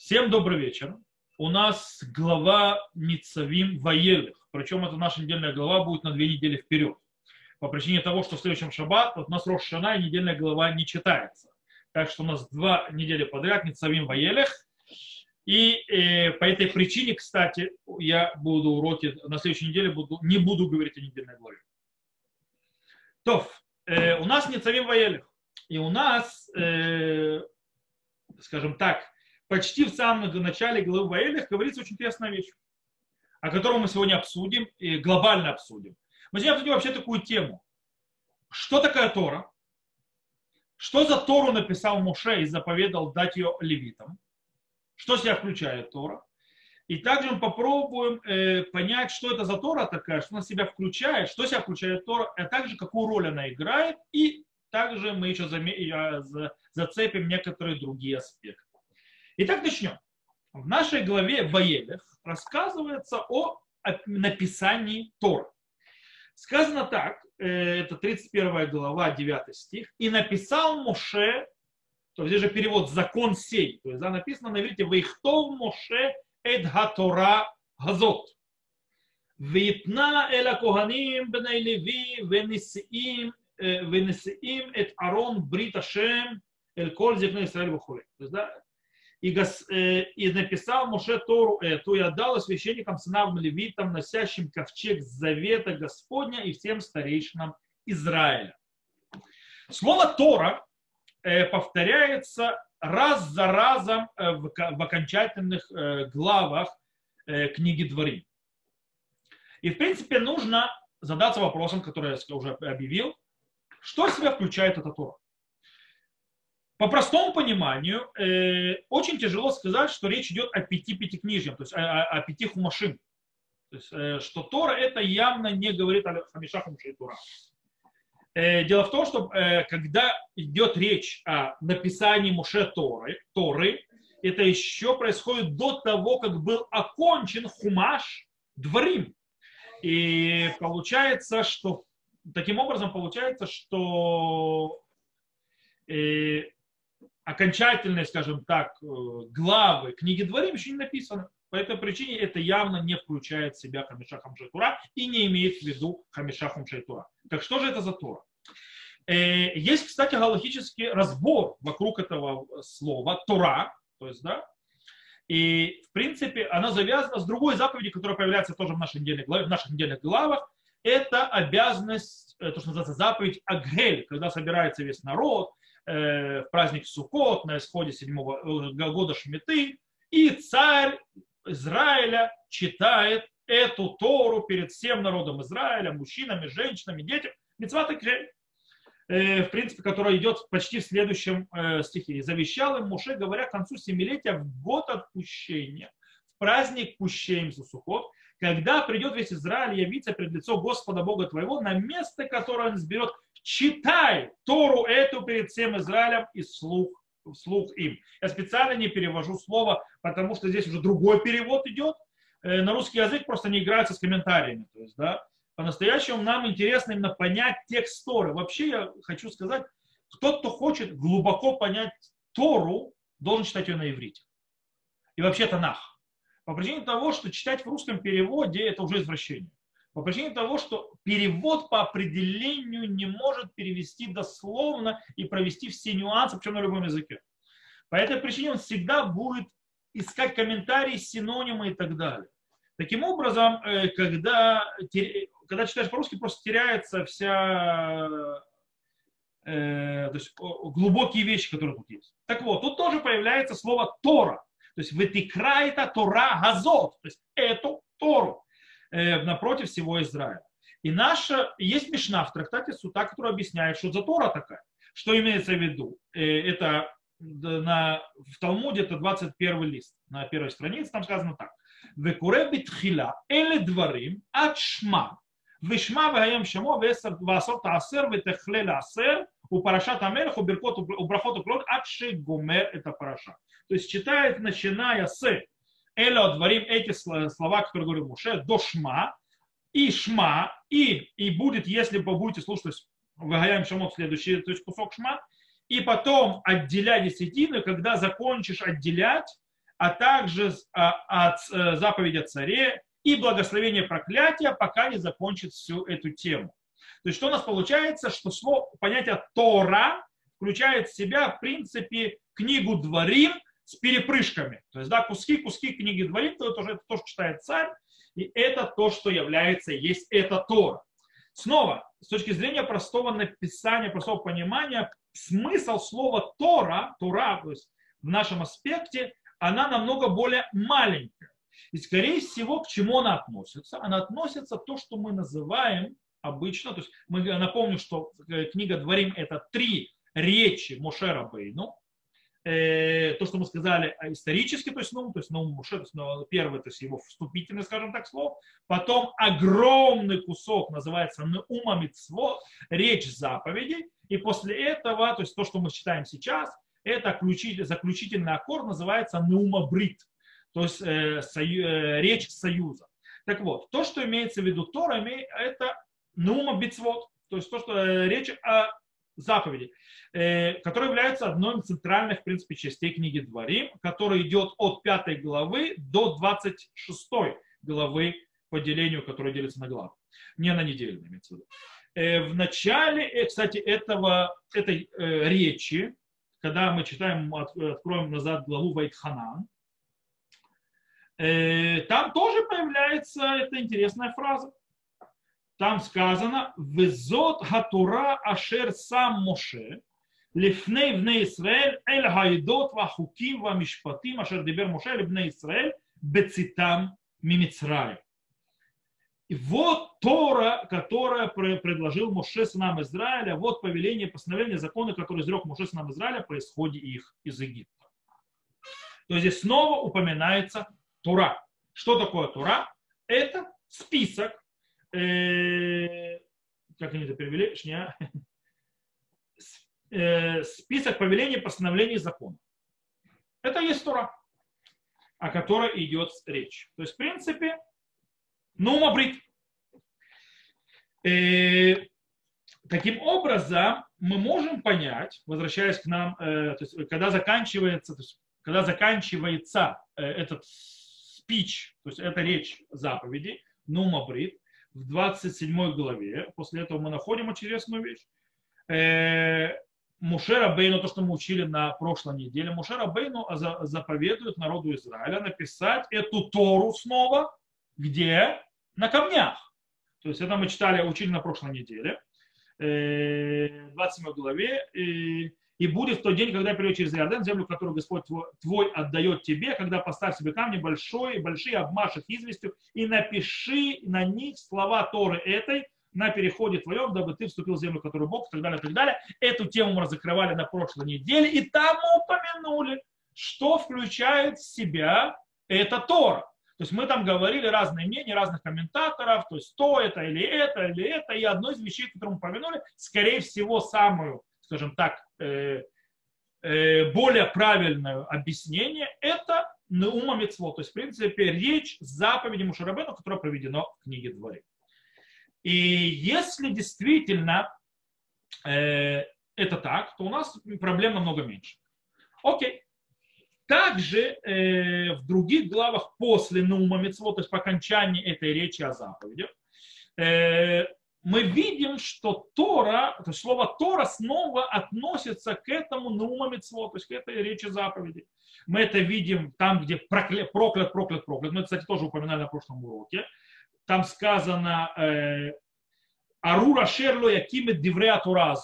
Всем добрый вечер. У нас глава Ницавим Ваелых. Причем эта наша недельная глава будет на две недели вперед. По причине того, что в следующем шаббат вот у нас Рошана и недельная глава не читается. Так что у нас два недели подряд Ницавим Ваелых. И э, по этой причине, кстати, я буду уроки на следующей неделе буду, не буду говорить о недельной главе. То, э, у нас Ницавим Ваелых. И у нас, э, скажем так, почти в самом начале главы Ваэлих говорится очень интересная вещь, о которой мы сегодня обсудим и глобально обсудим. Мы сегодня обсудим вообще такую тему. Что такое Тора? Что за Тору написал Муше и заповедал дать ее левитам? Что себя включает Тора? И также мы попробуем э, понять, что это за Тора такая, что она себя включает, что себя включает Тора, а также какую роль она играет и также мы еще зацепим некоторые другие аспекты. Итак, начнем. В нашей главе Баелев рассказывается о написании Тора. Сказано так, э, это 31 глава, 9 стих. «И написал Моше, то здесь же перевод «закон сей», то есть да, написано на иврите «Вейхтов Моше эдгатора газот». «Витна эла коганим бней леви венесиим э, венесиим эт арон брит ашем эль коль зефна Исраэль вахуле». То есть, да, и, гос, э, и написал Моше Тору эту и отдал священникам, сынам левитам, носящим ковчег завета Господня и всем старейшинам Израиля. Слово Тора э, повторяется раз за разом э, в, в окончательных э, главах э, книги Дворим. И, в принципе, нужно задаться вопросом, который я уже объявил, что себя включает эта Тора? По простому пониманию, э, очень тяжело сказать, что речь идет о пяти пятикнижьях, то есть о, о, о пяти хумашим. То есть, э, что Тора это явно не говорит о Хамиша Хумшей Тура. Э, дело в том, что э, когда идет речь о написании Муше Торы, Торы, это еще происходит до того, как был окончен Хумаш Дворим. И получается, что таким образом получается, что э, окончательные, скажем так, э, главы книги Дворим еще не написаны. По этой причине это явно не включает в себя Хамиша Хамшайтура и не имеет в виду Хамиша Хамшайтура. Так что же это за Тора? Э, есть, кстати, галактический разбор вокруг этого слова Тора, то есть, да, и, в принципе, она завязана с другой заповедью, которая появляется тоже в, нашей недельной главе, в наших недельных главах, это обязанность, э, то, что называется заповедь Агель, когда собирается весь народ э, в праздник Суккот на исходе седьмого э, года Шмиты, и царь Израиля читает эту Тору перед всем народом Израиля, мужчинами, женщинами, детям. Мецват Агель, в принципе, которая идет почти в следующем стихе. «И завещал им Муше, говоря, к концу семилетия в год отпущения, в праздник пущения Суккот, когда придет весь Израиль явиться пред лицо Господа Бога твоего на место, которое он сберет, читай Тору эту перед всем Израилем и слух, слух им. Я специально не перевожу слово, потому что здесь уже другой перевод идет. Э, на русский язык просто не играется с комментариями. То есть, да, по-настоящему нам интересно именно понять текст Торы. Вообще я хочу сказать, кто, кто хочет глубоко понять Тору, должен читать ее на иврите. И вообще Танах. По причине того, что читать в русском переводе это уже извращение. По причине того, что перевод по определению не может перевести дословно и провести все нюансы, причем на любом языке. По этой причине он всегда будет искать комментарии, синонимы и так далее. Таким образом, э, когда, когда читаешь по-русски, просто теряется вся э, то есть, глубокие вещи, которые тут есть. Так вот, тут тоже появляется слово Тора. То есть вытекра это Тора Газот, то есть эту Тору напротив всего Израиля. И наша, есть Мишна в трактате Сута, который объясняет, что за Тора такая. Что имеется в виду? Э, это на, в Талмуде это 21 лист, на первой странице, там сказано так. Векуре битхила эле дворим от шма. Вишма ваем шамо васор таасер ветехле лаасер у парашат амелех у беркот у брахот у гумер это параша. То есть читает, начиная с Эля дворим эти слова, которые говорил Муше, до шма, и шма, и, и будет, если вы будете слушать, то есть выгоняем шамот следующий, то есть кусок шма, и потом отделять десятину, когда закончишь отделять, а также от э, заповеди о царе и благословение проклятия, пока не закончит всю эту тему. То есть что у нас получается, что слово, понятие Тора включает в себя, в принципе, книгу Дворим с перепрыжками. То есть, да, куски, куски книги Дворим, то это уже то, что читает царь, и это то, что является, есть это Тора. Снова, с точки зрения простого написания, простого понимания, смысл слова Тора, Тора, то есть в нашем аспекте, она намного более маленькая. И, скорее всего, к чему она относится? Она относится то, что мы называем обычно, то есть мы, напомню, что э, книга Дворим это три речи Мошера Бейну, э, то, что мы сказали исторически, то есть, ну, то есть, ну, Муше, то есть, ну, первый, то есть его вступительный, скажем так, слово, потом огромный кусок называется Наума Мицвот, речь заповедей, и после этого, то есть то, что мы читаем сейчас, это заключительный аккорд называется Наума Брит, то есть э, сою, э, речь союза. Так вот, то, что имеется в виду Тора, это Нума Бицвот, то есть то, что э, речь о заповеди, э, которая является одной из центральных, в принципе, частей книги Дворим, которая идет от 5 главы до 26 главы по делению, которая делится на главы. Не на недельную, имеется в виду. Э, в начале, кстати, этого, этой речи, когда мы читаем, откроем назад главу Вайтханан, там тоже появляется эта интересная фраза там сказано «Везот хатура ашер сам Моше, лифней вне Исраэль, эль гайдот вахуким вамишпатим ашер дибер Моше либне Исраэль, бецитам мимицраем». И вот Тора, которая предложил Моше сынам Израиля, вот повеление, постановление, законы, которые изрек Моше сынам Израиля по исходе их из Египта. То есть здесь снова упоминается Тура. Что такое Тура? Это список как они это перевели, шня, э, список повелений, постановлений закона. Это есть Тора, о которой идет речь. То есть, в принципе, ну, брит. Э, таким образом, мы можем понять, возвращаясь к нам, э, то есть, когда заканчивается, то есть, когда заканчивается э, этот спич, то есть это речь заповеди, нума брит, в 27 главе. После этого мы находим интересную вещь. Э, Мушера Бейну, то, что мы учили на прошлой неделе, Мушера Бейну заповедует народу Израиля написать эту Тору снова, где? На камнях. То есть это мы читали, учили на прошлой неделе, э, в 27 главе. И и будет в тот день, когда перейдет через Иордан, землю, которую Господь твой, твой отдает тебе, когда поставь себе камни большой, большие, обмашь их известью, и напиши на них слова Торы этой на переходе твоем, дабы ты вступил в землю, которую Бог, и так далее, и так далее. Эту тему мы разокрывали на прошлой неделе, и там упомянули, что включает в себя эта Тора. То есть мы там говорили разные мнения разных комментаторов, то есть то это или это, или это, и одно из вещей, которую мы упомянули, скорее всего, самую скажем так, более правильное объяснение, это Неума Мецво, то есть, в принципе, речь заповеди Мушарабену, которая проведена в книге Дворе. И если действительно э, это так, то у нас проблем намного меньше. Окей. Также э, в других главах после Наума Мецво, то есть по окончании этой речи о заповедях, э, мы видим, что Тора, то есть слово Тора снова относится к этому Наума Митцво, то есть к этой речи заповеди. Мы это видим там, где проклят, проклят, проклят, проклят. Мы это, кстати, тоже упоминали на прошлом уроке. Там сказано э, Арура Шерло Якимет Дивреа Тора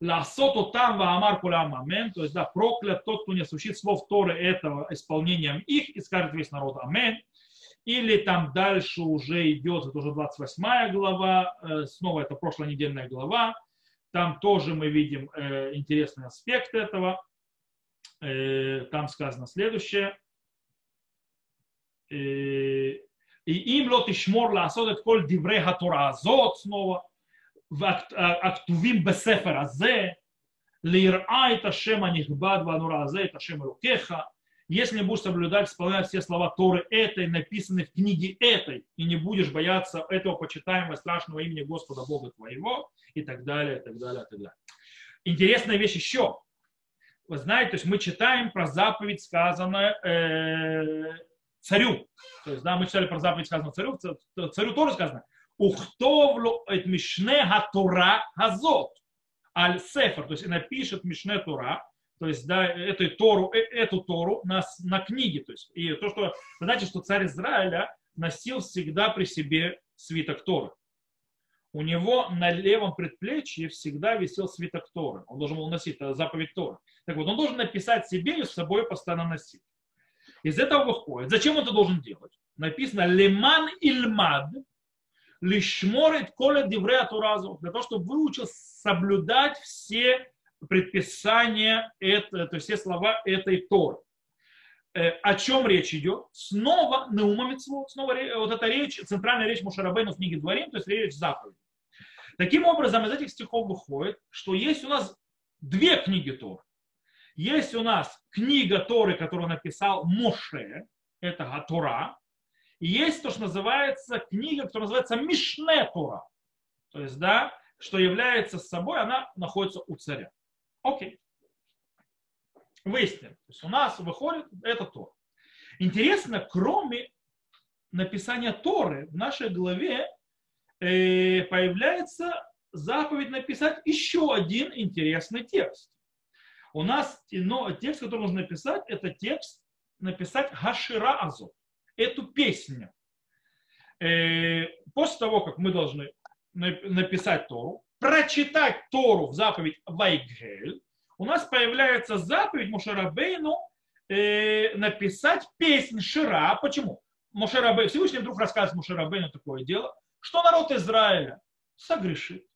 Ласото там Ваамар Кулям Амен, то есть да, проклят тот, кто не осуществит слов Торы этого исполнением их, и скажет весь народ Амен или там дальше уже идет, это уже 28 глава, э, снова это прошлонедельная глава, там тоже мы видим э, интересный аспект этого, э, там сказано следующее, и им лот и шмор ласот эт коль дивре хатора азот снова, в актувим а, бесефер азе, лирай ташем анихбад ванура азе шема рукеха, если будешь соблюдать, исполнять все слова Торы этой, написанные в книге этой, и не будешь бояться этого почитаемого страшного имени Господа Бога твоего, и так далее, и так далее, и так далее. Интересная вещь еще. вы знаете, то есть мы читаем про заповедь, сказанную э, царю. То есть, да, мы читали про заповедь, сказанную царю, царю тоже сказано. Ухтовлю эт мишне хатура газот. Аль сефер, то есть напишет мишне тура, то есть, да, эту Тору, э, эту Тору на, на книге. То есть, и то, что, знаете, что царь Израиля носил всегда при себе свиток Торы у него на левом предплечье всегда висел свиток Торы. Он должен был носить это заповедь Торы. Так вот, он должен написать себе и с собой постоянно носить. Из этого выходит. Зачем он это должен делать? Написано «Леман ильмад лишморит коля диврея туразу». Для того, чтобы выучил соблюдать все предписания, это, то есть все слова этой Торы. Э, о чем речь идет? Снова Неума снова вот эта речь, центральная речь Мушарабейна в книге Дворим, то есть речь заповеди. Таким образом, из этих стихов выходит, что есть у нас две книги Торы. Есть у нас книга Торы, которую написал Моше, это Гатура, и есть то, что называется книга, которая называется Мишне Тора. То есть, да, что является собой, она находится у царя. Окей выясним. То есть у нас выходит это Тор. Интересно, кроме написания Торы в нашей главе э, появляется заповедь написать еще один интересный текст. У нас но, текст, который нужно написать, это текст написать Хашира Азот, эту песню. Э, после того, как мы должны написать Тору, прочитать Тору в заповедь Вайгель, у нас появляется заповедь Мушарабейну э, написать песнь Шира. Почему? Мушарабей, Всевышний вдруг рассказывает Мушарабейну такое дело, что народ Израиля согрешит.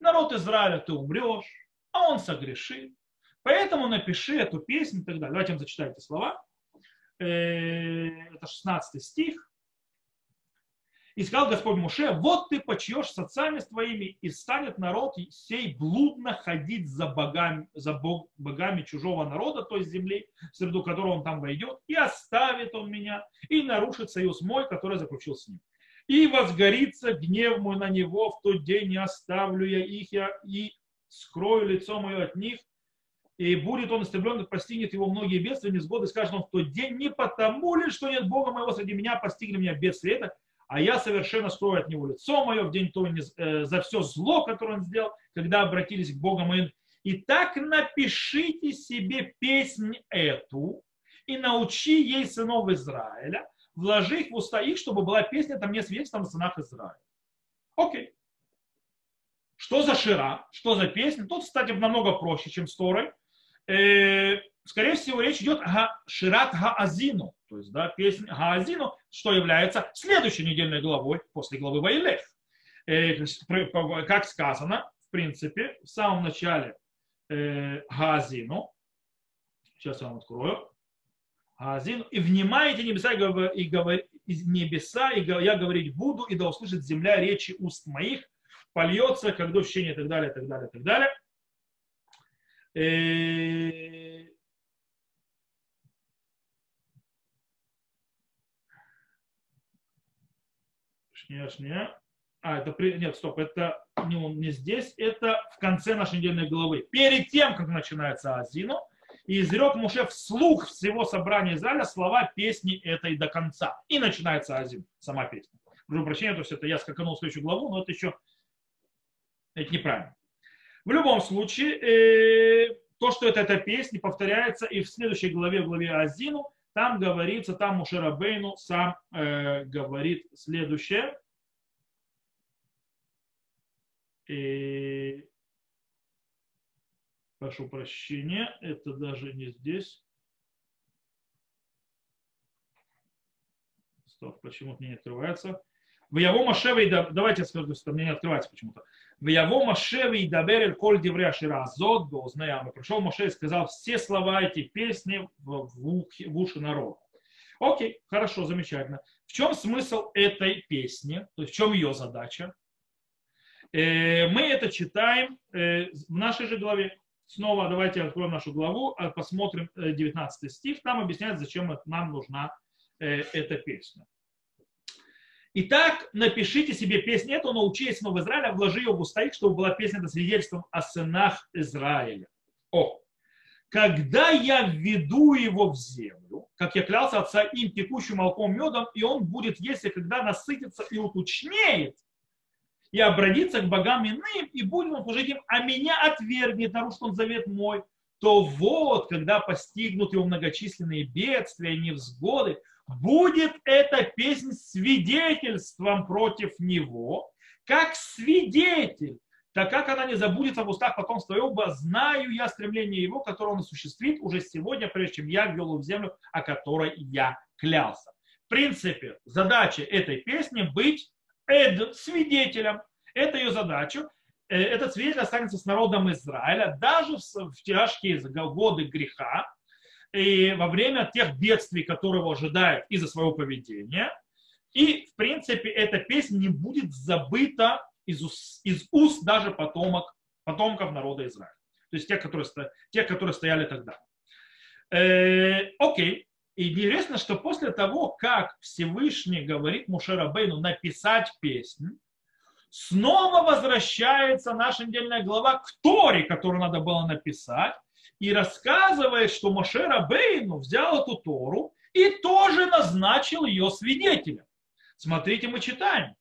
Народ Израиля ты умрешь, а он согрешит. Поэтому напиши эту песню и так далее. Давайте вам зачитайте слова. Э, это 16 стих. И сказал Господь Муше, вот ты почьешь с отцами твоими, и станет народ сей блудно ходить за богами, за бог, богами чужого народа, то есть земли, в среду которого он там войдет, и оставит он меня, и нарушит союз мой, который заключил с ним. И возгорится гнев мой на него, в тот день не оставлю я их, я и скрою лицо мое от них, и будет он истреблен, и постигнет его многие бедствия, несгоды, скажет он в тот день, не потому ли, что нет Бога моего среди меня, постигли меня бедствия это, а я совершенно скрою от него лицо мое в день то э, за все зло, которое он сделал, когда обратились к Богу моим. И так напишите себе песнь эту и научи ей сынов Израиля, вложи их в уста их, чтобы была песня там не свидетельством о сынах Израиля. Окей. Что за шира, что за песня? Тут, кстати, намного проще, чем с Торой. Э, скорее всего, речь идет о Шират Гаазину, то есть да, песнь Гаазину, что является следующей недельной главой после главы Вайлех. Э, как сказано, в принципе, в самом начале э, Гаазину, сейчас я вам открою, Гаазину, и внимайте небеса, и говори, небеса, и я говорить буду, и да услышит земля речи уст моих, польется, как дождь и так далее, и так далее, и так далее. Шния, шния. А, это при... Нет, стоп, это не, не здесь, это в конце нашей недельной главы. Перед тем, как начинается Азину, и изрек Муше вслух всего собрания Израиля слова песни этой до конца. И начинается Азин, сама песня. Прошу прощения, то есть это я скаканул в следующую главу, но это еще это неправильно. В любом случае, э, то, что это эта песня, повторяется и в следующей главе, в главе Азину, там говорится, там Мушерабейну сам э, говорит следующее. И... Прошу прощения, это даже не здесь. Стоп, почему-то мне не открывается. В Яво Машеве, давайте я скажу, что мне не открывается почему-то. В Яво Машеве и Дабер Коль Девря Ширазот Бознеяма. Пришел Маше и сказал все слова эти песни в, в, в уши народа. Окей, хорошо, замечательно. В чем смысл этой песни? То есть в чем ее задача? Э, мы это читаем э, в нашей же главе. Снова давайте откроем нашу главу, а посмотрим 19 э, стих. Там объясняется, зачем нам нужна эта песня. Итак, напишите себе песню эту, научи сынов Израиля, вложи ее в уста их, чтобы была песня это свидетельством о сынах Израиля. О, когда я введу его в землю, как я клялся отца им текущим молоком медом, и он будет, если когда насытится и уточнеет, и обратится к богам иным, и будет он служить им, а меня отвергнет, нарушит он завет мой, то вот, когда постигнут его многочисленные бедствия, невзгоды, будет эта песня свидетельством против него, как свидетель, так как она не забудется в устах потомства Иова, знаю я стремление его, которое он осуществит уже сегодня, прежде чем я ввел его в землю, о которой я клялся. В принципе, задача этой песни быть эд, свидетелем. Это ее задача. Э, этот свидетель останется с народом Израиля даже в, тяжкие годы греха и во время тех бедствий, которые его ожидают из-за своего поведения. И, в принципе, эта песня не будет забыта из, уст, из уст даже потомок, потомков народа Израиля. То есть тех, которые, тех, которые стояли тогда. Э, окей. И интересно, что после того, как Всевышний говорит Мушера Бейну написать песню, снова возвращается наша недельная глава к Торе, которую надо было написать, и рассказывает, что Мошера Бейну взял эту Тору и тоже назначил ее свидетелем. Смотрите, мы читаем.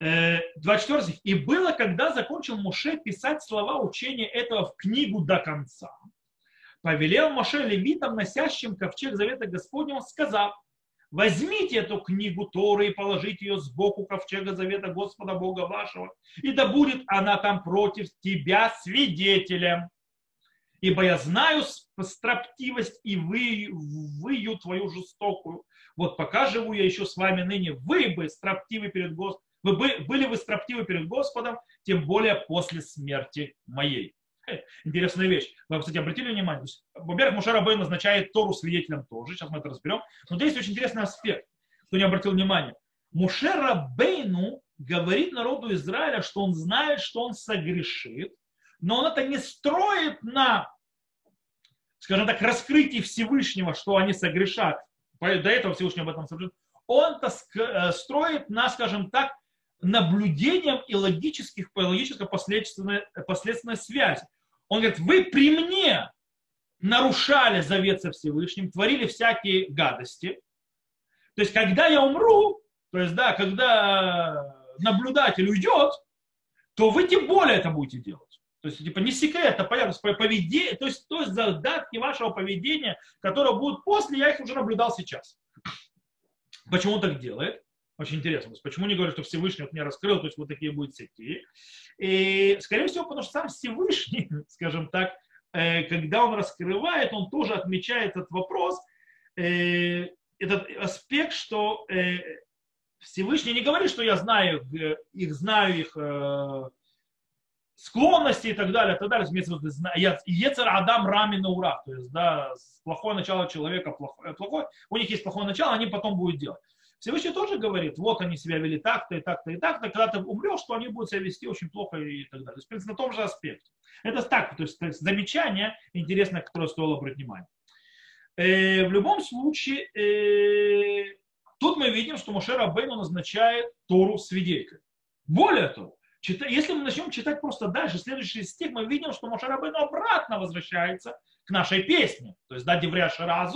24 э, стих. «И было, когда закончил Моше писать слова учения этого в книгу до конца, повелел Моше левитам, носящим ковчег завета Господнего, сказав, возьмите эту книгу Торы и положите ее сбоку ковчега завета Господа Бога вашего, и да будет она там против тебя свидетелем. Ибо я знаю строптивость и вы, выю твою жестокую. Вот пока живу я еще с вами ныне, вы бы строптивы перед Господом, вы были вы строптивы перед Господом, тем более после смерти моей. Интересная вещь. Вы, кстати, обратили внимание? Во-первых, Мушара Бэй назначает Тору свидетелем тоже. Сейчас мы это разберем. Но здесь очень интересный аспект, кто не обратил внимания. Мушера Бейну говорит народу Израиля, что он знает, что он согрешит, но он это не строит на, скажем так, раскрытии Всевышнего, что они согрешат. До этого Всевышний об этом сообщил. Он это э, строит на, скажем так, наблюдением и логических, логической последственной, последственной связи. Он говорит, вы при мне нарушали завет со Всевышним, творили всякие гадости. То есть, когда я умру, то есть, да, когда наблюдатель уйдет, то вы тем более это будете делать. То есть, типа, не секрет, а понятно, поведение, то есть, то есть задатки вашего поведения, которые будут после, я их уже наблюдал сейчас. Почему он так делает? Очень интересно. То есть, почему не говорят, что Всевышний вот мне раскрыл, то есть вот такие будут сети. И, скорее всего, потому что сам Всевышний, скажем так, э, когда он раскрывает, он тоже отмечает этот вопрос, э, этот аспект, что э, Всевышний не говорит, что я знаю их, знаю их склонности и так далее, и так далее. Ецер Адам Рами на ура. То есть, да, плохое начало человека, плохое, плохое, у них есть плохое начало, они потом будут делать. Всевышний тоже говорит, вот они себя вели так-то и так-то и так-то, когда ты умрешь, что они будут себя вести очень плохо и так далее. То есть, в принципе, на том же аспекте. Это так, то есть, то есть замечание интересное, которое стоило обратить внимание. Э, в любом случае, э, тут мы видим, что Моше Рабейну назначает Тору свидетелем. Более того, чита, если мы начнем читать просто дальше, следующий стих, мы видим, что Моше Рабейну обратно возвращается к нашей песне. То есть, да, Девря Шара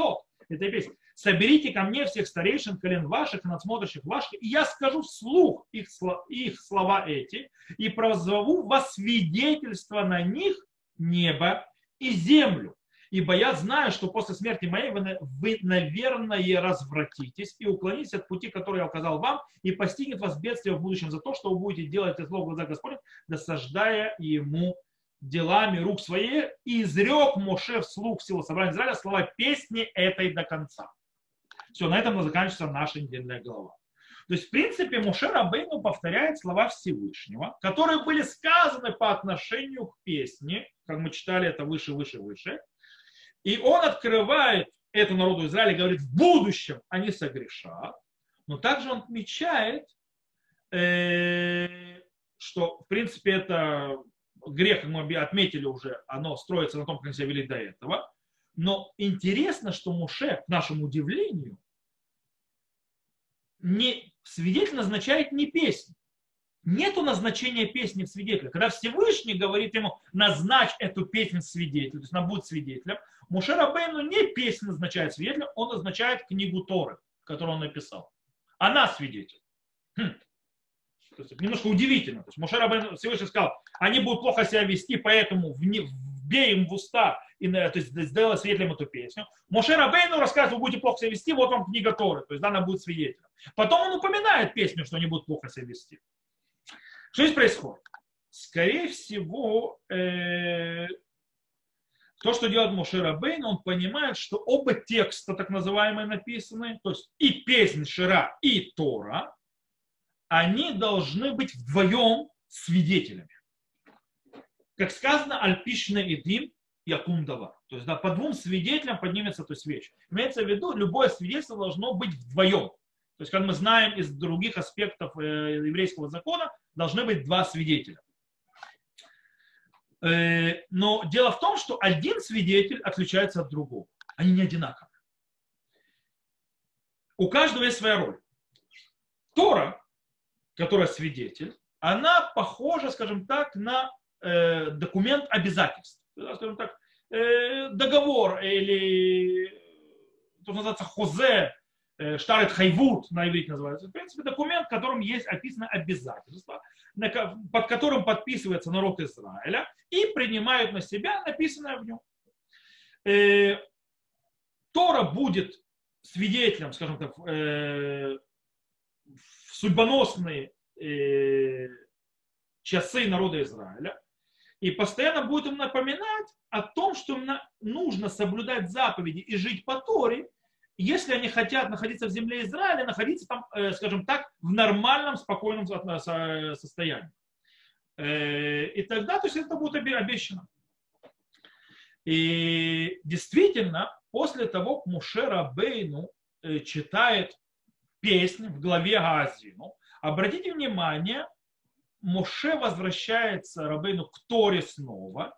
этой песни соберите ко мне всех старейшин колен ваших и надсмотрящих ваших, и я скажу вслух их, их слова эти, и прозову во свидетельство на них небо и землю. Ибо я знаю, что после смерти моей вы, вы, наверное, развратитесь и уклонитесь от пути, который я указал вам, и постигнет вас бедствие в будущем за то, что вы будете делать это зло в глазах Господня, досаждая ему делами рук своих, и изрек Моше вслух всего собрания Израиля слова песни этой до конца. Все, на этом заканчивается наша недельная глава. То есть, в принципе, Мушер Абейну повторяет слова Всевышнего, которые были сказаны по отношению к песне, как мы читали это выше, выше, выше. И он открывает это народу Израиля и говорит, в будущем они согрешат. Но также он отмечает, э, что, в принципе, это грех, как мы отметили уже, оно строится на том, как они себя вели до этого. Но интересно, что Муше, к нашему удивлению, не, свидетель назначает не песню. нету назначения песни в свидетеля. Когда Всевышний говорит ему, назначь эту песню свидетелем, то есть она будет свидетелем, Муше Рабейну не песню назначает свидетелем, он назначает книгу Торы, которую он написал. Она свидетель. Хм. То есть, немножко удивительно. То есть Муше Рабейну Всевышний сказал, они будут плохо себя вести, поэтому вбей им в уста, и, то есть сделай свидетелем эту песню. Моше Рабейну рассказывает, вы будете плохо себя вести, вот вам книга Торы, то есть она будет свидетелем. Потом он упоминает песню, что они будут плохо себя вести. Что здесь происходит? Скорее всего, э, то, что делает Моше Рабейн, он понимает, что оба текста, так называемые, написаны, то есть и песнь Шира, и Тора, они должны быть вдвоем свидетелями. Как сказано, Альпишна и Дим, Якум. То есть да, по двум свидетелям поднимется то есть вещь. Имеется в виду, любое свидетельство должно быть вдвоем. То есть, как мы знаем из других аспектов э, еврейского закона, должны быть два свидетеля. Э, но дело в том, что один свидетель отличается от другого. Они не одинаковые. У каждого есть своя роль. Тора, которая свидетель, она похожа, скажем так, на э, документ обязательств. Скажем так, договор или то, что называется хозе, штарет хайвуд на иврите называется. В принципе, документ, в котором есть описано обязательства, под которым подписывается народ Израиля и принимают на себя написанное в нем. Э, Тора будет свидетелем, скажем так, э, в судьбоносные э, часы народа Израиля и постоянно будет им напоминать о том, что нужно соблюдать заповеди и жить по Торе, если они хотят находиться в земле Израиля, находиться там, э, скажем так, в нормальном, спокойном состоянии. Э, и тогда то есть это будет обещано. И действительно, после того, как Мушера Бейну э, читает песнь в главе Газину, обратите внимание, Моше возвращается Рабейну к Торе снова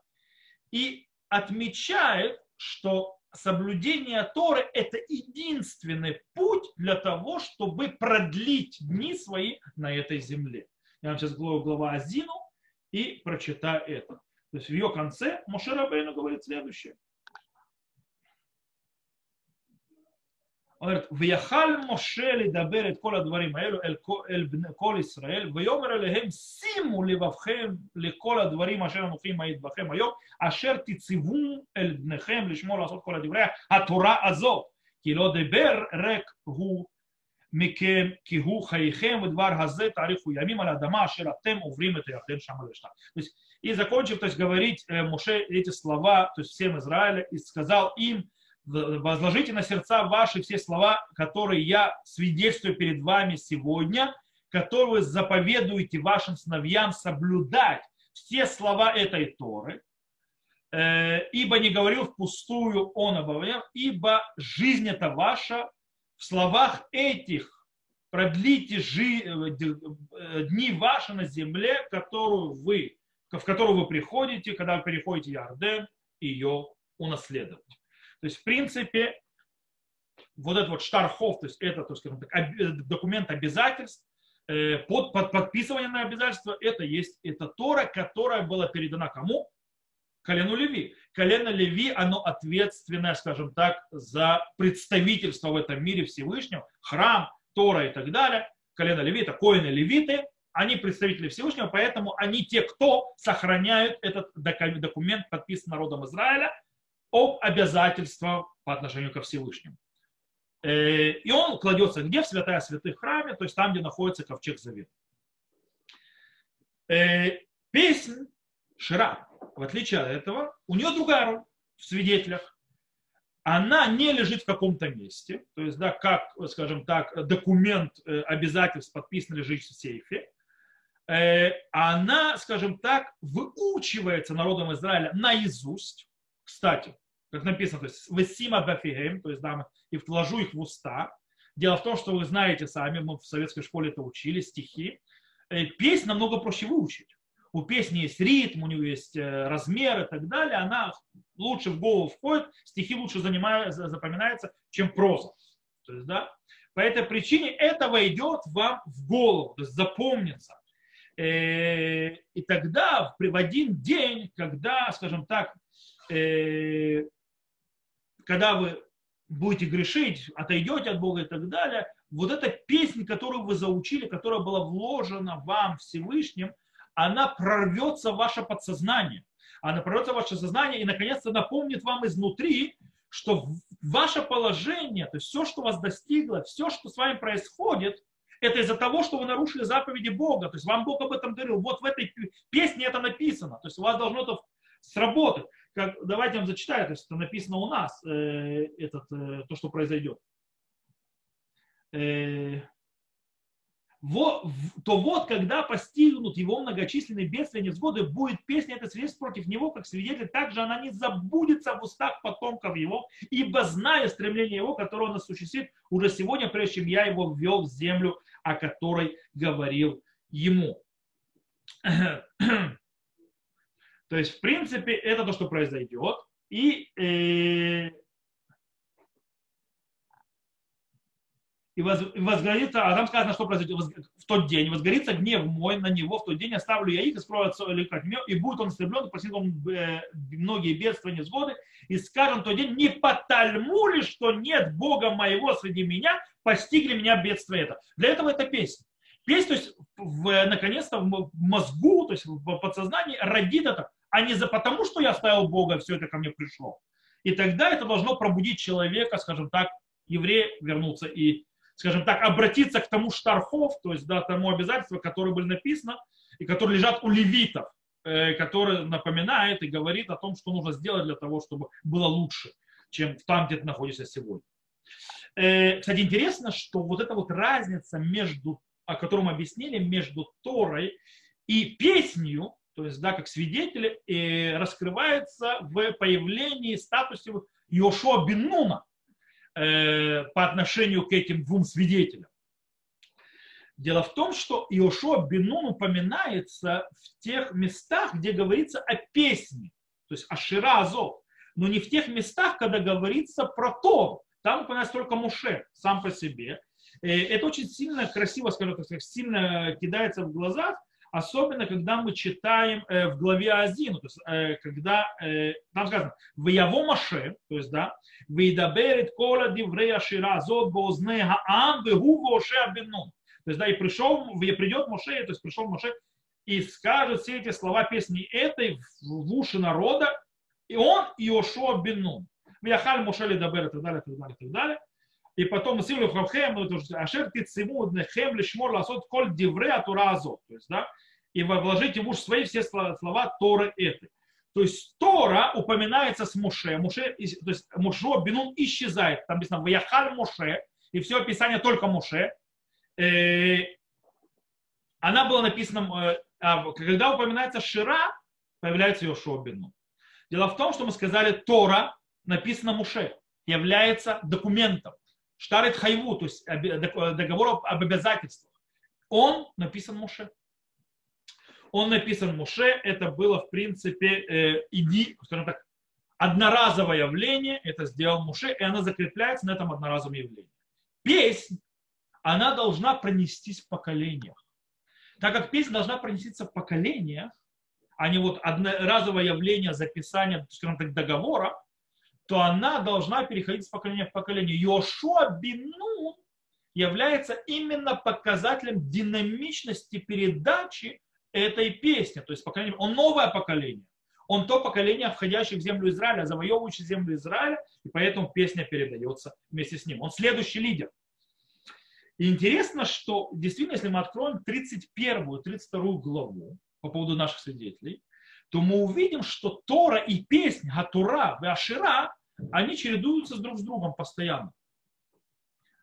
и отмечает, что соблюдение Торы – это единственный путь для того, чтобы продлить дни свои на этой земле. Я вам сейчас главу глава Азину и прочитаю это. То есть в ее конце Моше Бейну говорит следующее. Он говорит, ויכל משה לדבר את כל הדברים האלו אל, אל כל ישראל, ויאמר אליהם שימו לבבכם לכל הדברים אשר אנוכי מעיד בכם היום, אשר תציבו אל בניכם לשמור לעשות כל הדברי התורה הזאת, כי לא דבר ריק הוא מכם, כי הוא חייכם, ודבר הזה תאריכו ימים על האדמה אשר אתם עוברים את הירדן שם לשם. И закончив, то есть говорить Моше эти слова, то есть всем Израиля, и сказал им, возложите на сердца ваши все слова, которые я свидетельствую перед вами сегодня, которые вы заповедуете вашим сыновьям соблюдать все слова этой Торы, э, ибо не говорил впустую он обо ибо жизнь это ваша, в словах этих продлите жи, э, дни ваши на земле, которую вы, в которую вы приходите, когда вы переходите Ярден, ее унаследовать. То есть, в принципе, вот этот вот штархов, то есть это, то, скажем так, документ обязательств, э, под, под подписывание на обязательства, это есть это Тора, которая была передана кому? Колену Леви. Колено Леви, оно ответственное, скажем так, за представительство в этом мире Всевышнего, храм, Тора и так далее. Колено Леви, это коины левиты, они представители Всевышнего, поэтому они те, кто сохраняют этот документ, подписан народом Израиля, об обязательствах по отношению ко Всевышнему. Э, и он кладется где? В святая святых храме, то есть там, где находится ковчег завета. Э, песнь Шира, в отличие от этого, у нее другая роль в свидетелях. Она не лежит в каком-то месте, то есть, да, как, скажем так, документ э, обязательств подписан лежит в сейфе. Она, скажем так, выучивается народом Израиля наизусть. Кстати, как написано, то есть «весима бафигем», то есть да, и вложу их в уста. Дело в том, что вы знаете сами, мы в советской школе это учили, стихи. Э, песнь намного проще выучить. У песни есть ритм, у нее есть э, размер и так далее. Она лучше в голову входит, стихи лучше запоминаются, чем проза. То есть, да, по этой причине это войдет вам в голову, то есть запомнится. Э, и тогда, в один день, когда, скажем так, э, когда вы будете грешить, отойдете от Бога и так далее, вот эта песня, которую вы заучили, которая была вложена вам Всевышним, она прорвется в ваше подсознание. Она прорвется в ваше сознание и, наконец-то, напомнит вам изнутри, что ваше положение, то есть все, что вас достигло, все, что с вами происходит, это из-за того, что вы нарушили заповеди Бога. То есть вам Бог об этом говорил. Вот в этой песне это написано. То есть у вас должно это сработать. Как, давайте я вам зачитаю, то есть это написано у нас, э, этот, э, то, что произойдет. Э, во, то вот, когда постигнут его многочисленные бедствия, невзгоды, будет песня это свидетельство против него, как свидетель, также она не забудется в устах потомков его, ибо зная стремление его, которое он осуществит уже сегодня, прежде чем я его ввел в землю, о которой говорил ему. То есть, в принципе, это то, что произойдет. И э, и возгорится, а там сказано, что произойдет в тот день, возгорится гнев мой на него, в тот день оставлю я их, и скрою отцу или как и будет он истреблен, и посетит он э, многие бедствия, невзгоды, и скажем в тот день, не потому ли, что нет Бога моего среди меня, постигли меня бедствия это. Для этого это песня. Песня, то есть, наконец-то в мозгу, то есть в подсознании родит это, а не за потому, что я оставил Бога, все это ко мне пришло. И тогда это должно пробудить человека, скажем так, еврея вернуться и скажем так, обратиться к тому штархов, то есть да, тому обязательству, которое были написано, и которые лежат у левитов, э, который напоминает и говорит о том, что нужно сделать для того, чтобы было лучше, чем там, где ты находишься сегодня. Э, кстати, интересно, что вот эта вот разница между, о котором объяснили, между Торой и песнью, то есть, да, как свидетели, э, раскрывается в появлении статусе Йошуа Беннуна, Э, по отношению к этим двум свидетелям. Дело в том, что Иошуа Бенун упоминается в тех местах, где говорится о песне, то есть о Ширазо, но не в тех местах, когда говорится про то. Там упоминается только Муше сам по себе. Э, это очень сильно, красиво, скажем так, сильно кидается в глазах, особенно когда мы читаем э, в главе Азину, то есть э, когда э, там сказано в Яво Маше, то есть да, «Вейдаберет кола диврея шира зод бозне хаам вегу воше абинун». То есть да, и пришел, придет Моше, то есть пришел Моше и скажет все эти слова песни этой в уши народа, и он Иошуа Беннун. Вяхаль Моше Лидабер и так далее, и так далее, и так далее. И потом Силу Хавхем, Ашер Тициму Нехем Лишмор Ласот Коль Диврея Тура Азот. То есть, да, и вложите в уши свои все слова Торы этой. То есть Тора упоминается с Муше. Муше то есть Мушо Бенун исчезает. Там написано Ваяхаль Муше. И все описание только Муше. Э, она была написана, э, а когда упоминается Шира, появляется Йошуа Бенун. Дело в том, что мы сказали, Тора написано Муше, является документом. Штарит Хайву, то есть договор об обязательствах. Он написан Муше он написан Муше, это было, в принципе, э, иди, скажем так, одноразовое явление, это сделал Муше, и она закрепляется на этом одноразовом явлении. Песнь, она должна пронестись в поколениях. Так как песня должна пронестись в поколениях, а не вот одноразовое явление записания, скажем так, договора, то она должна переходить с поколения в поколение. Йошуа Бину является именно показателем динамичности передачи этой песни. То есть, по крайней мере, он новое поколение. Он то поколение, входящее в землю Израиля, завоевывающее землю Израиля, и поэтому песня передается вместе с ним. Он следующий лидер. И интересно, что действительно, если мы откроем 31 32 главу по поводу наших свидетелей, то мы увидим, что Тора и песнь Гатура и Ашира, они чередуются друг с другом постоянно.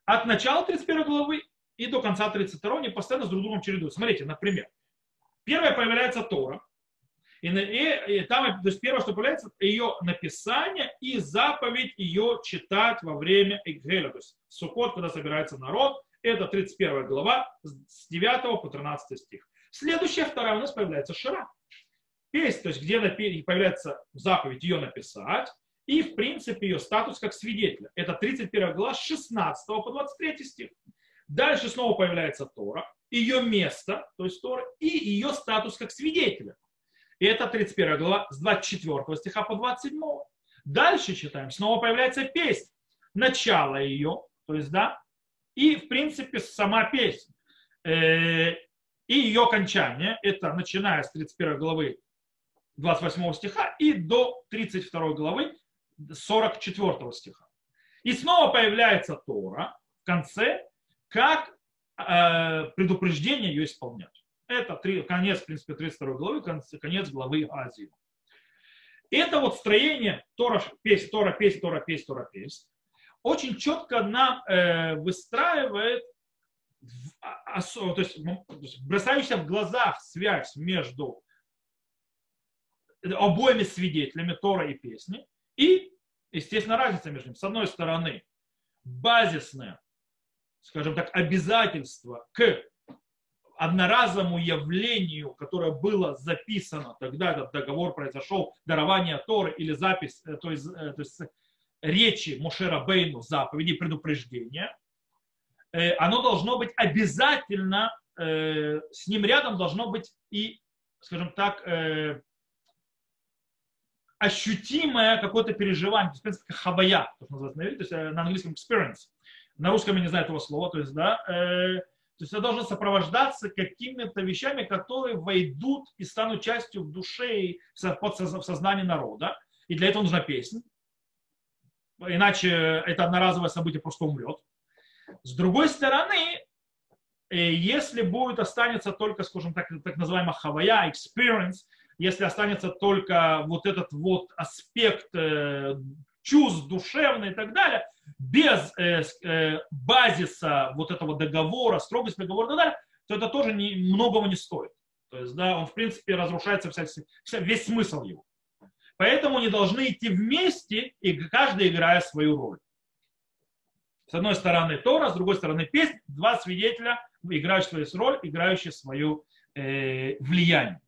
От начала 31 главы и до конца 32 они постоянно с друг другом чередуются. Смотрите, например, Первое появляется Тора. И, и, и там, то есть первое, что появляется, ее написание и заповедь ее читать во время Иггеля. То есть Сукот, когда собирается народ, это 31 глава с 9 по 13 стих. Следующая, вторая у нас появляется Шира. Песнь, то есть где появляется заповедь ее написать, и в принципе ее статус как свидетеля. Это 31 глава с 16 по 23 стих. Дальше снова появляется Тора. ее место, то есть Тора, и ее статус как свидетеля. И это 31 глава с 24 стиха по 27. Дальше читаем. Снова появляется песня. Начало ее, то есть, да, и, в принципе, сама песня. Э, и ее окончание, это начиная с 31 главы 28 стиха и до 32 главы 44 стиха. И снова появляется Тора в конце, как э, предупреждение ее исполнять. Это три, конец, в принципе, 32 главы, конец главы Азии. Это вот строение Тора, песнь, Тора, песнь, Тора, песнь, Тора, песнь очень четко нам э, выстраивает а, то есть, бросающаяся в глазах связь между обоими свидетелями Тора и песни и, естественно, разница между ними. С одной стороны, базисное, скажем так, обязательство к одноразовому явлению, которое было записано, тогда этот договор произошел, дарование Торы или запись, э, то есть, э, то есть речи Мошера Бейну, заповеди, предупреждения, э, оно должно быть обязательно, с ним рядом должно быть и, скажем так, ощутимое какое-то переживание, то есть, в принципе, хавая, то, называется на, то есть, на английском experience. На русском я не знаю этого слова, то есть, да, то есть это должно сопровождаться какими-то вещами, которые войдут и станут частью в душе и в сознании народа. И для этого нужна песня. Иначе это одноразовое событие просто умрет. С другой стороны, э, если будет останется только, скажем так, так называемая хавая, experience, если останется только вот этот вот аспект э, чувств душевных и так далее, без э, э, базиса вот этого договора, строгости договора и так далее, то это тоже не, многого не стоит. То есть, да, он, в принципе, разрушается вся, вся, весь смысл его. Поэтому они должны идти вместе, и каждый играя свою роль. С одной стороны Тора, с другой стороны песнь, два свидетеля, играющие свою роль, играющие свое э, влияние.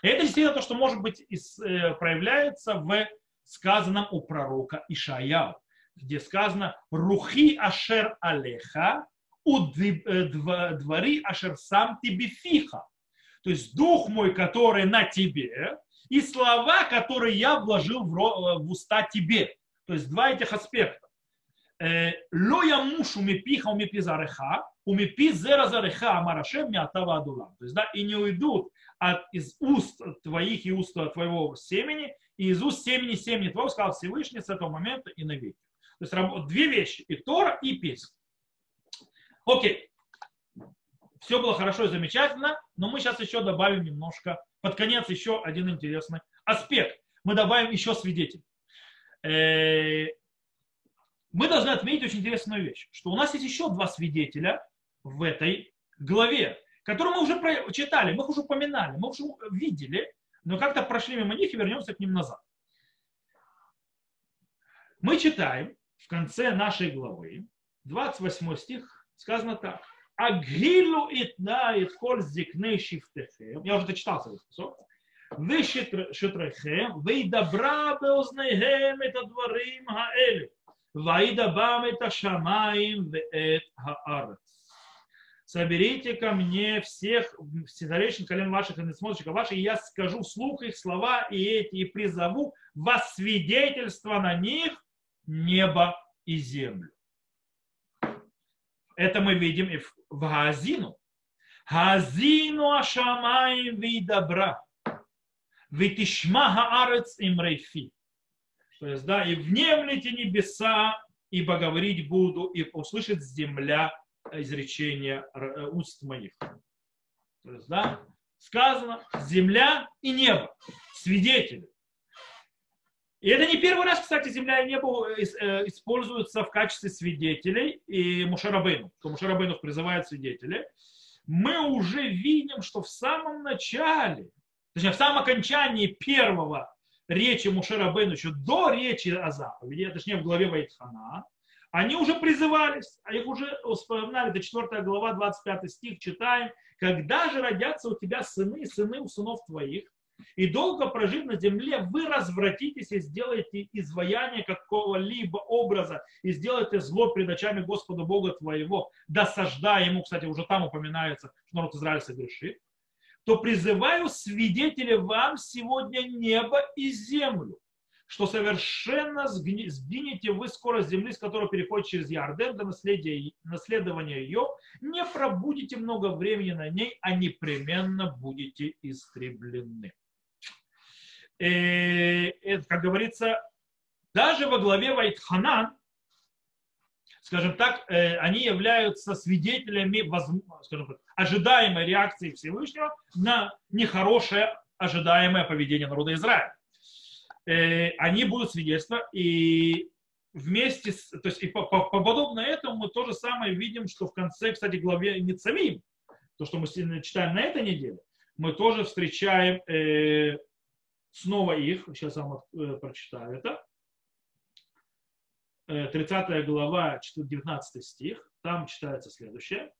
Это действительно то, что может быть э, проявляется в сказанном у пророка Ишаяу, где сказано «Рухи ашер алеха, у э, двори ашер сам тебе фиха». То есть дух мой, который на тебе, и слова, которые я вложил в, в уста тебе. То есть два этих аспекта. «Э, Ло я мушу мипиха умипи зареха, умипи зера зареха амарашем миатава адулам. То есть, да, и не уйдут от, из уст твоих и уст твоего семени, и из уст семени семени твоего, сказал Всевышний с этого момента и навеки. То есть две вещи, и Тора, и песня. Окей. Все было хорошо и замечательно, но мы сейчас еще добавим немножко, под конец еще один интересный аспект. Мы добавим еще свидетелей. Э, мы должны отметить очень интересную вещь, что у нас есть еще два свидетеля в этой главе, которые мы уже читали, мы их уже упоминали, мы уже видели, но как-то прошли мимо них и вернемся к ним назад. Мы читаем в конце нашей главы, 28 стих, сказано так. Агилу итнает коль зикней шифтехем. Я уже дочитал этот кусок. Вы шитрехем, вы добра беознейхем это дворим хаэли. Ваидабам это шамаим веэт хаарец соберите ко мне всех старейшин колен ваших и несмотрщиков ваших, и я скажу вслух их слова и эти, и призову вас свидетельство на них небо и землю. Это мы видим и в, Газину. Газину ашамаем видабра. Витишма хаарец им рейфи. То есть, да, и внемлите небеса, ибо говорить буду, и услышит земля изречения э, уст моих. То есть, да, сказано земля и небо, свидетели. И это не первый раз, кстати, земля и небо э, э, используются в качестве свидетелей и Мушарабейну, что Мушарабейну призывает свидетелей. Мы уже видим, что в самом начале, точнее, в самом окончании первого речи Мушарабейну, еще до речи о заповеди, точнее, в главе Вайтхана, они уже призывались, а их уже вспоминали, до 4 глава, 25 стих. Читаем, когда же родятся у тебя сыны, сыны у сынов твоих, и долго прожив на земле, вы развратитесь и сделаете изваяние какого-либо образа и сделаете зло пред очами Господа Бога твоего, досаждая ему, кстати, уже там упоминается, что народ Израиля согрешит, то призываю свидетелей вам сегодня небо и землю, что совершенно сгинете вы скоро земли, с которой переходит через Ярден до наследования ее, не пробудете много времени на ней, а непременно будете истреблены. И, э, это, как говорится, даже во главе Вайтханан, скажем так, э, они являются свидетелями скажем так, ожидаемой реакции Всевышнего на нехорошее ожидаемое поведение народа Израиля. Э, они будут свидетельства, и вместе с, то есть и по, по, по подобно этому мы то же самое видим, что в конце, кстати, главе Ницавим, то, что мы читаем на этой неделе, мы тоже встречаем э, снова их, сейчас я вам э, прочитаю это, 30 э, глава, 19 стих, там читается следующее.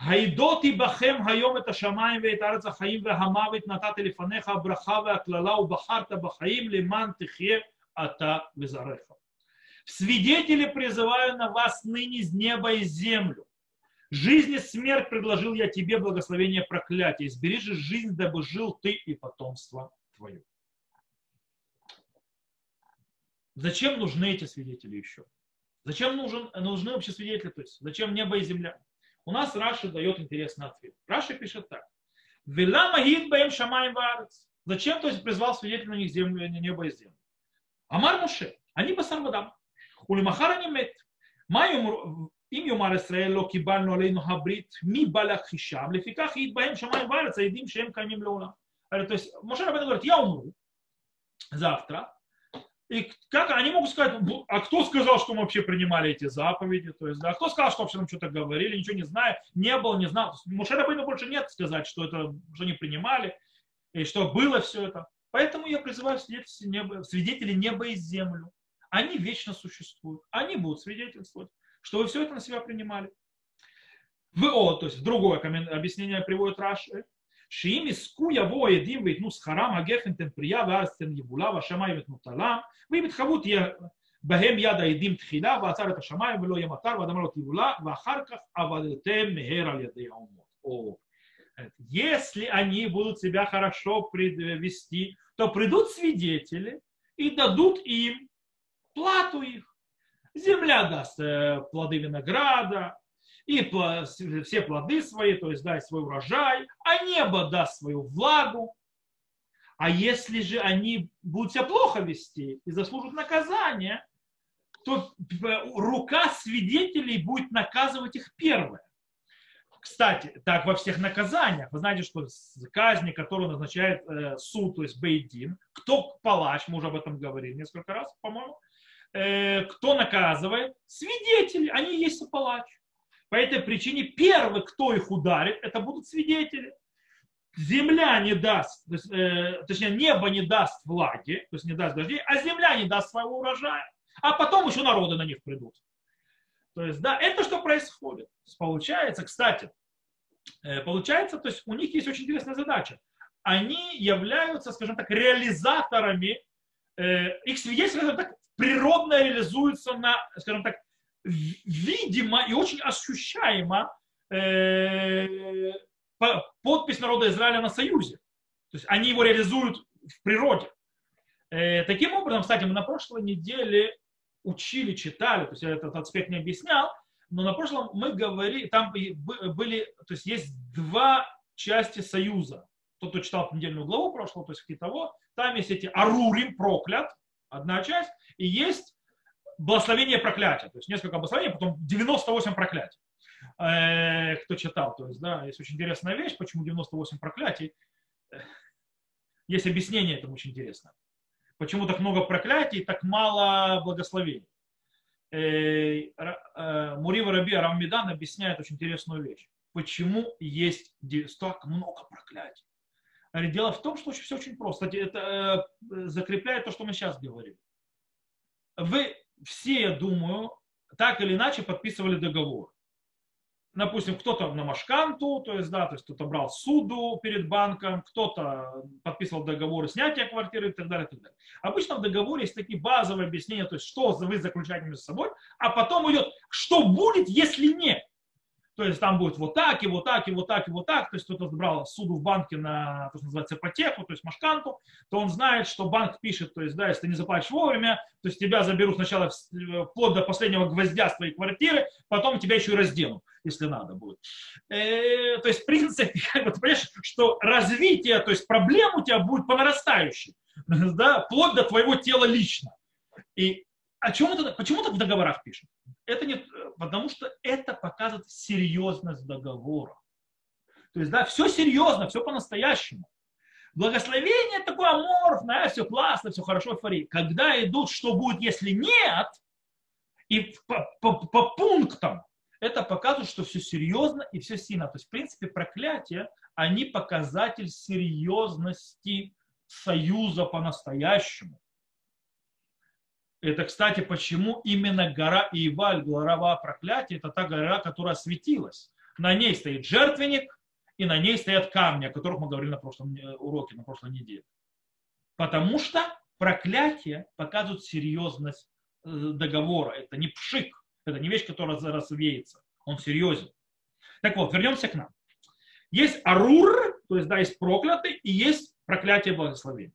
Гайдот бахем хайом это шамаем вейт арца хаим ве хамавит натат лифанеха браха ве аклала у бахарта бахаим лиман тихе ата визареха. Свидетели призываю на вас ныне с неба и землю. Жизнь и смерть предложил я тебе благословение проклятия. Избери же жизнь, дабы жил ты и потомство твое. Зачем нужны эти свидетели еще? Зачем нужен, нужны вообще свидетели? То есть зачем небо и земля? У нас Раши дает интересный ответ. Раши пишет так. Вела магид баем шамаем варец. Зачем, то есть, призвал свидетелей на них землю, небо и землю? Амар Муше, они басар бадам. ולמחר אני מת. מה אם יאמר ישראל לא קיבלנו עלינו הברית, מי בא להכחישם? לפיכך יהיד בהם שמיים וארץ העדים שהם קיימים לעולם. То есть Моше Рабейну говорит, я умру завтра, и как они могут сказать, а кто сказал, что мы вообще принимали эти заповеди? То есть, да, кто сказал, что вообще нам что-то говорили, ничего не зная, не было, не знал. Мушера Бейну больше нет сказать, что это что не принимали, и что было все это. Поэтому я призываю свидетелей неба, свидетелей неба и землю. Они вечно существуют. Они будут свидетельствовать, что вы все это на себя принимали. В О, то есть другое объяснение приводит Раши, שאם יזכו יבואו עדים וייתנו שכרם הגפן תן פרייה ואז תן יבולה והשמיים את מוטלם ואם יתחוו תהיה בהם יד העדים תחילה ועצר את השמיים ולא יהיה מטר ואדמה לא תבולה ואחר כך עבדתם מהר על ידי האומות. Если они будут себя хорошо предвести, то придут свидетели и дадут им плату их. Земля даст плоды винограда, и все плоды свои, то есть дай свой урожай, а небо даст свою влагу. А если же они будут себя плохо вести и заслужат наказание, то рука свидетелей будет наказывать их первое. Кстати, так во всех наказаниях. Вы знаете, что казни, которую назначает э, суд, то есть Бейдин, кто палач, мы уже об этом говорили несколько раз, по-моему, э, кто наказывает? Свидетели, они есть палач. По этой причине первый, кто их ударит, это будут свидетели. Земля не даст, то есть, э, точнее, небо не даст влаги, то есть не даст дождей, а земля не даст своего урожая. А потом еще народы на них придут. То есть, да, это что происходит. Получается, кстати, э, получается, то есть у них есть очень интересная задача. Они являются, скажем так, реализаторами, э, их свидетельство, скажем так, природно реализуется на, скажем так, видимо и очень ощущаемо э, подпись народа Израиля на союзе. То есть они его реализуют в природе. Э, таким образом, кстати, мы на прошлой неделе учили, читали, то есть я этот аспект не объяснял, но на прошлом мы говорили, там были, то есть есть два части союза. Тот, кто читал недельную главу прошлого, то есть того, там есть эти арурим, проклят, одна часть, и есть благословение проклятия. То есть несколько благословений, потом 98 проклятий. Э, кто читал, то есть, да, есть очень интересная вещь, почему 98 проклятий. Есть объяснение этому очень интересно. Почему так много проклятий, так мало благословений. Э, э, Раби Араммидан объясняет очень интересную вещь. Почему есть так много проклятий? Дело в том, что все очень просто. Это закрепляет то, что мы сейчас говорим. Вы все, я думаю, так или иначе подписывали договор. допустим, кто-то на машканту, то есть, да, то есть кто-то брал суду перед банком, кто-то подписывал договоры снятия квартиры и так далее, и так далее. Обычно в договоре есть такие базовые объяснения, то есть, что вы заключаете между собой, а потом идет, что будет, если нет. То есть там будет вот так, и вот так, и вот так, и вот так. То есть кто-то брал суду в банке на, то, что называется, ипотеку, то есть машканту, то он знает, что банк пишет, то есть, да, если ты не заплатишь вовремя, то есть тебя заберут сначала вплоть до последнего гвоздя с твоей квартиры, потом тебя еще и разденут, если надо будет. Э, то есть, в принципе, как бы, ты понимаешь, что развитие, то есть проблем у тебя будет по нарастающей, да, вплоть до твоего тела лично. И о чем это, почему так в договорах пишут? Это не, потому что это показывает серьезность договора. То есть, да, все серьезно, все по-настоящему. Благословение такое аморфное, все классно, все хорошо, фари. Когда идут, что будет, если нет, и по, по, по пунктам, это показывает, что все серьезно и все сильно. То есть, в принципе, проклятия, они показатель серьезности союза по-настоящему. Это, кстати, почему именно гора Иваль, гора проклятия, это та гора, которая светилась. На ней стоит жертвенник, и на ней стоят камни, о которых мы говорили на прошлом э, уроке, на прошлой неделе. Потому что проклятие показывает серьезность э, договора. Это не пшик, это не вещь, которая развеется. Он серьезен. Так вот, вернемся к нам. Есть арур, то есть, да, есть проклятый, и есть проклятие благословения.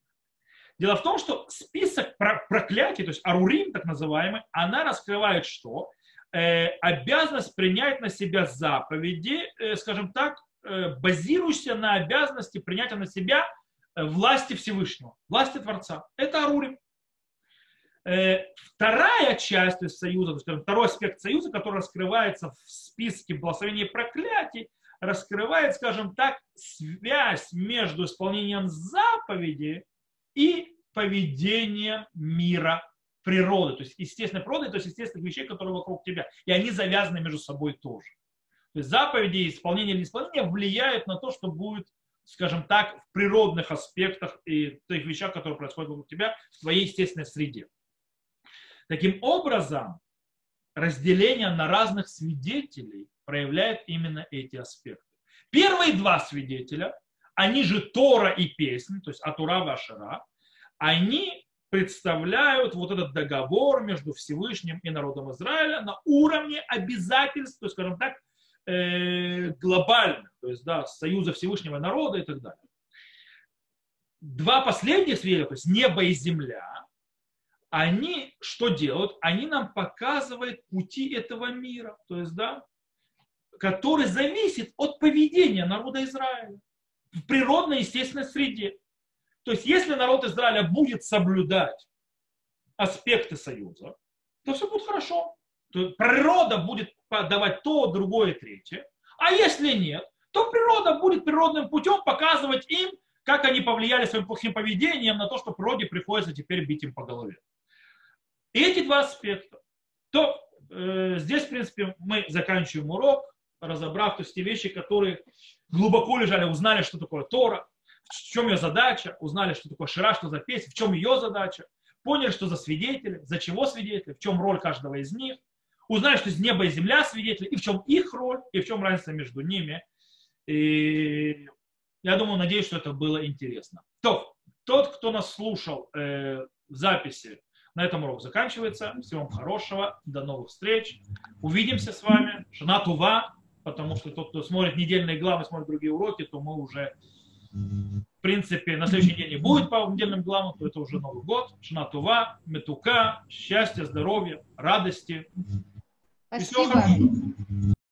Дело в том, что список проклятий, то есть арурим, так называемый, она раскрывает что? Э, обязанность принять на себя заповеди, э, скажем так, э, базирующиеся на обязанности принятия на себя э, власти Всевышнего, власти Творца. Это арурим. Э, вторая часть союза, то есть второй аспект союза, который раскрывается в списке благословений и проклятий, раскрывает, скажем так, связь между исполнением заповеди и поведение мира природы, то есть естественной природы, то есть естественных вещей, которые вокруг тебя. И они завязаны между собой тоже. То есть заповеди, исполнение или исполнение влияют на то, что будет, скажем так, в природных аспектах и тех вещах, которые происходят вокруг тебя в твоей естественной среде. Таким образом, разделение на разных свидетелей проявляет именно эти аспекты. Первые два свидетеля они же Тора и песни, то есть Атура Вашара, они представляют вот этот договор между Всевышним и народом Израиля на уровне обязательств, то есть, скажем так, э, глобальных, то есть, да, союза Всевышнего народа и так далее. Два последних свидетеля, то есть небо и земля, они что делают? Они нам показывают пути этого мира, то есть, да, который зависит от поведения народа Израиля в природной естественной среде. То есть, если народ Израиля будет соблюдать аспекты союза, то все будет хорошо. То природа будет давать то, другое, третье. А если нет, то природа будет природным путем показывать им, как они повлияли своим плохим поведением на то, что природе приходится теперь бить им по голове. И эти два аспекта. То э, здесь, в принципе, мы заканчиваем урок, разобрав то есть, те вещи, которые глубоко лежали, узнали, что такое Тора, в чем ее задача, узнали, что такое Шира, что за песня, в чем ее задача, поняли, что за свидетели, за чего свидетели, в чем роль каждого из них, узнали, что из неба и земля свидетели, и в чем их роль, и в чем разница между ними. И я думаю, надеюсь, что это было интересно. То, тот, кто нас слушал э, в записи, на этом урок заканчивается. Всего вам хорошего. До новых встреч. Увидимся с вами. Жена Тува потому что тот, кто смотрит недельные главы, смотрит другие уроки, то мы уже, в принципе, на следующий день не будет по недельным главам, то это уже Новый год, Шнатува, Метука, счастья, здоровья, радости. Спасибо.